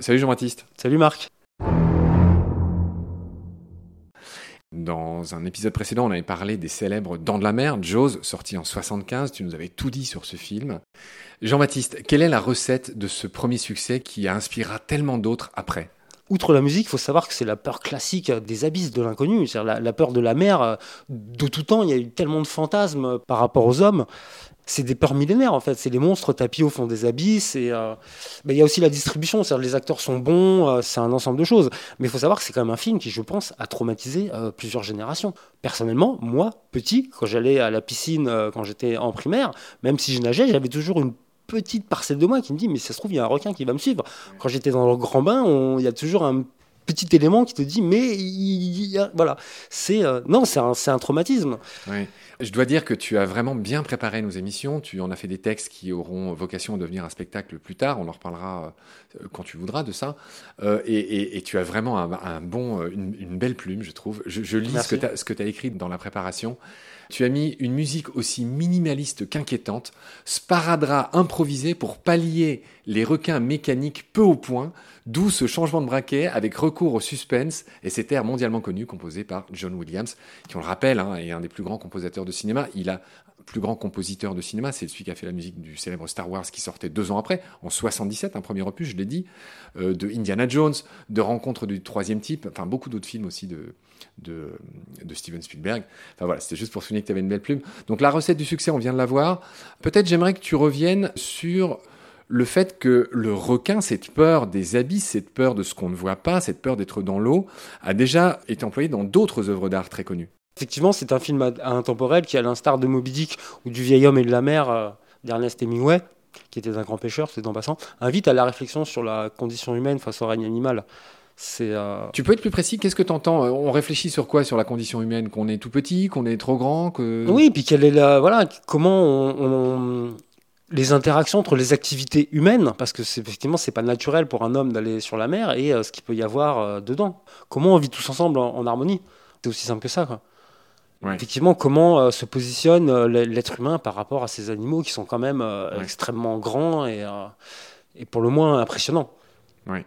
Salut Jean-Baptiste. Salut Marc. Dans un épisode précédent, on avait parlé des célèbres Dents de la mer, Jaws, sorti en 75. Tu nous avais tout dit sur ce film. Jean-Baptiste, quelle est la recette de ce premier succès qui inspirera tellement d'autres après? Outre la musique, il faut savoir que c'est la peur classique des abysses de l'inconnu, c'est-à-dire la, peur de la mer. De tout temps, il y a eu tellement de fantasmes par rapport aux hommes c'est des peurs millénaires en fait. C'est les monstres tapis au fond des abysses. Et euh, il y a aussi la distribution. C'est-à-dire les acteurs sont bons. Euh, c'est un ensemble de choses. Mais il faut savoir que c'est quand même un film qui, je pense, a traumatisé euh, plusieurs générations. Personnellement, moi, petit, quand j'allais à la piscine quand j'étais en primaire, même si je nageais, j'avais toujours une petite parcelle de moi qui me dit mais ça se trouve il y a un requin qui va me suivre. Quand j'étais dans le grand bain, il y a toujours un petit élément qui te dit mais voilà c'est non c'est un, un, traumatisme. Oui. Je dois dire que tu as vraiment bien préparé nos émissions. Tu en as fait des textes qui auront vocation à devenir un spectacle plus tard. On en reparlera euh, quand tu voudras de ça. Euh, et, tu as vraiment un, bon, euh, une, belle plume, je trouve. Je, lis ce que tu as, écrit dans la préparation. Tu as mis une musique aussi minimaliste qu'inquiétante, sparadrap improvisé pour pallier les requins mécaniques peu au point, d'où ce changement de braquet avec recours au suspense et cet air mondialement connu composé par John Williams, qui on le rappelle hein, est un des plus grands compositeurs de cinéma. Il a plus grand compositeur de cinéma, c'est celui qui a fait la musique du célèbre Star Wars qui sortait deux ans après, en 77, un premier opus, je l'ai dit, euh, de Indiana Jones, de Rencontre du troisième type, enfin beaucoup d'autres films aussi de, de, Steven Spielberg. Enfin voilà, c'était juste pour souligner que tu avais une belle plume. Donc la recette du succès, on vient de la voir. Peut-être j'aimerais que tu reviennes sur le fait que le requin, cette peur des abysses, cette peur de ce qu'on ne voit pas, cette peur d'être dans l'eau, a déjà été employé dans d'autres œuvres d'art très connues. Effectivement, c'est un film intemporel qui, à l'instar de Moby Dick ou du vieil homme et de la mer euh, d'Ernest Hemingway, qui était un grand pêcheur, c'est en passant, invite à la réflexion sur la condition humaine face au règne animal. Euh, tu peux être plus précis Qu'est-ce que tu entends euh, On réfléchit sur quoi Sur la condition humaine Qu'on est tout petit Qu'on est trop grand que... Oui, puis quelle est la voilà comment on, les interactions entre les activités humaines, parce que c'est, effectivement, c'est pas naturel pour un homme d'aller sur la mer, et ce qu'il peut y avoir dedans. Comment on vit tous ensemble en, en harmonie? C'est aussi simple que ça. Quoi. Effectivement, comment euh, se positionne euh, l'être humain par rapport à ces animaux qui sont quand même euh, extrêmement grands et, et, pour le moins impressionnants. Oui.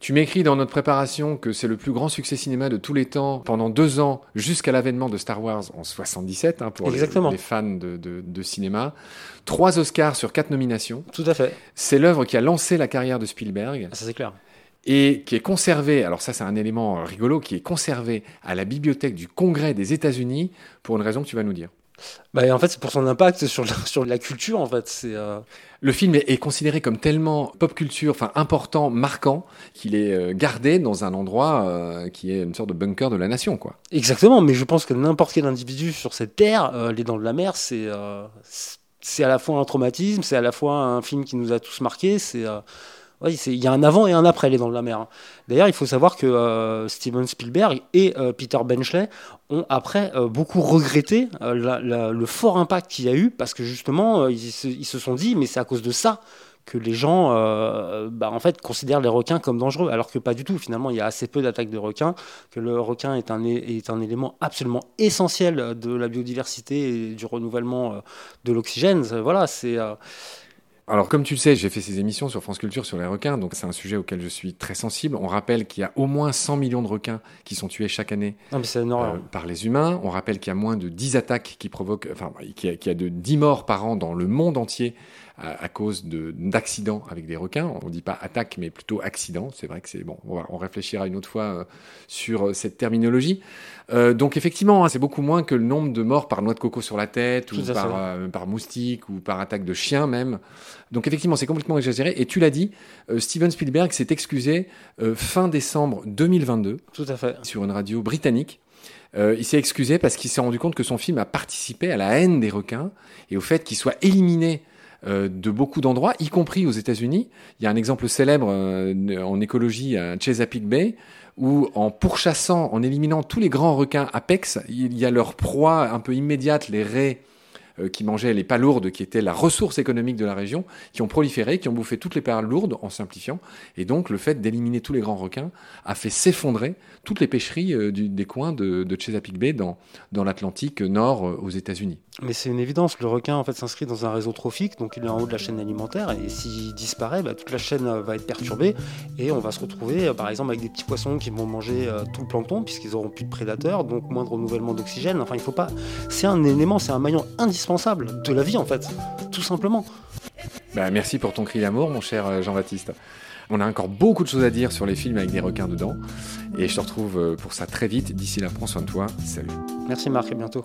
Tu m'écris dans notre préparation que c'est le plus grand succès cinéma de tous les temps pendant deux ans jusqu'à l'avènement de Star Wars en 77 hein, pour les, les, fans de, de, de, cinéma. Trois Oscars sur quatre nominations. Tout à fait. C'est l'œuvre qui a lancé la carrière de Spielberg. Ah, ça c'est clair et qui est conservé, alors ça c'est un élément rigolo, qui est conservé à la bibliothèque du Congrès des États-Unis pour une raison que tu vas nous dire. Bah, en fait, c'est pour son impact sur la, sur la culture. En fait, c'est. Euh, Le film est, considéré comme tellement pop culture, enfin important, marquant, qu'il est euh, gardé dans un endroit euh, qui est une sorte de bunker de la nation, quoi. Exactement, mais je pense que n'importe quel individu sur cette terre, les Dents de la Mer, c'est c'est à la fois un traumatisme, c'est à la fois un film qui nous a tous marqués, c'est il y a un avant et un après Les Dents de la Mer. Hein. D'ailleurs, il faut savoir que euh, Steven Spielberg et euh, Peter Benchley ont après euh, beaucoup regretté le fort impact qu'il y a eu parce que justement, ils se, sont dit, mais c'est à cause de ça que les gens bah, en fait, considèrent les requins comme dangereux, alors que pas du tout. Finalement, il y a assez peu d'attaques de requins, que le requin est un, est un élément absolument essentiel de la biodiversité et du renouvellement de l'oxygène. Voilà, c'est alors, comme tu le sais, j'ai fait ces émissions sur France Culture sur les requins, donc c'est un sujet auquel je suis très sensible. On rappelle qu'il y a au moins 100 millions de requins qui sont tués chaque année euh, par les humains. On rappelle qu'il y a moins de 10 attaques qui provoquent, enfin, qu'il y, a de 10 morts par an dans le monde entier à, cause d'accidents avec des requins. On ne dit pas attaque, mais plutôt accident. C'est vrai que c'est bon. On, réfléchira une autre fois euh, sur euh, cette terminologie. Euh, donc effectivement, hein, c'est beaucoup moins que le nombre de morts par noix de coco sur la tête, ou par, par, moustique, ou par attaque de chien même. Donc effectivement, c'est complètement exagéré. Et tu l'as dit, Steven Spielberg s'est excusé fin décembre 2022. Tout à fait. Sur une radio britannique. il s'est excusé parce qu'il s'est rendu compte que son film a participé à la haine des requins et au fait qu'il soit éliminé euh, de beaucoup d'endroits, y compris aux États-Unis. Il y a un exemple célèbre euh, en écologie à Chesapeake Bay, où en pourchassant, en éliminant tous les grands requins apex, il y a leur proie un peu immédiate, les raies, euh, qui mangeaient les palourdes, qui étaient la ressource économique de la région, qui ont proliféré, qui ont bouffé toutes les palourdes en simplifiant. Et donc le fait d'éliminer tous les grands requins a fait s'effondrer toutes les pêcheries euh, des coins de, Chesapeake Bay dans, dans l'Atlantique nord aux États-Unis. Mais c'est une évidence, le requin en fait s'inscrit dans un réseau trophique, donc il est en haut de la chaîne alimentaire, et s'il disparaît, bah, toute la chaîne va être perturbée, et on va se retrouver par exemple avec des petits poissons qui vont manger tout le plancton, puisqu'ils auront plus de prédateurs, donc moins de renouvellement d'oxygène. Enfin, il faut pas. C'est un élément, c'est un maillon indispensable de la vie en fait, tout simplement. Bah, merci pour ton cri d'amour, mon cher euh, Jean-Baptiste. On a encore beaucoup de choses à dire sur les films avec des requins dedans. Et je te retrouve euh, pour ça très vite. D'ici là, prends soin de toi. Salut. Merci Marc, à bientôt.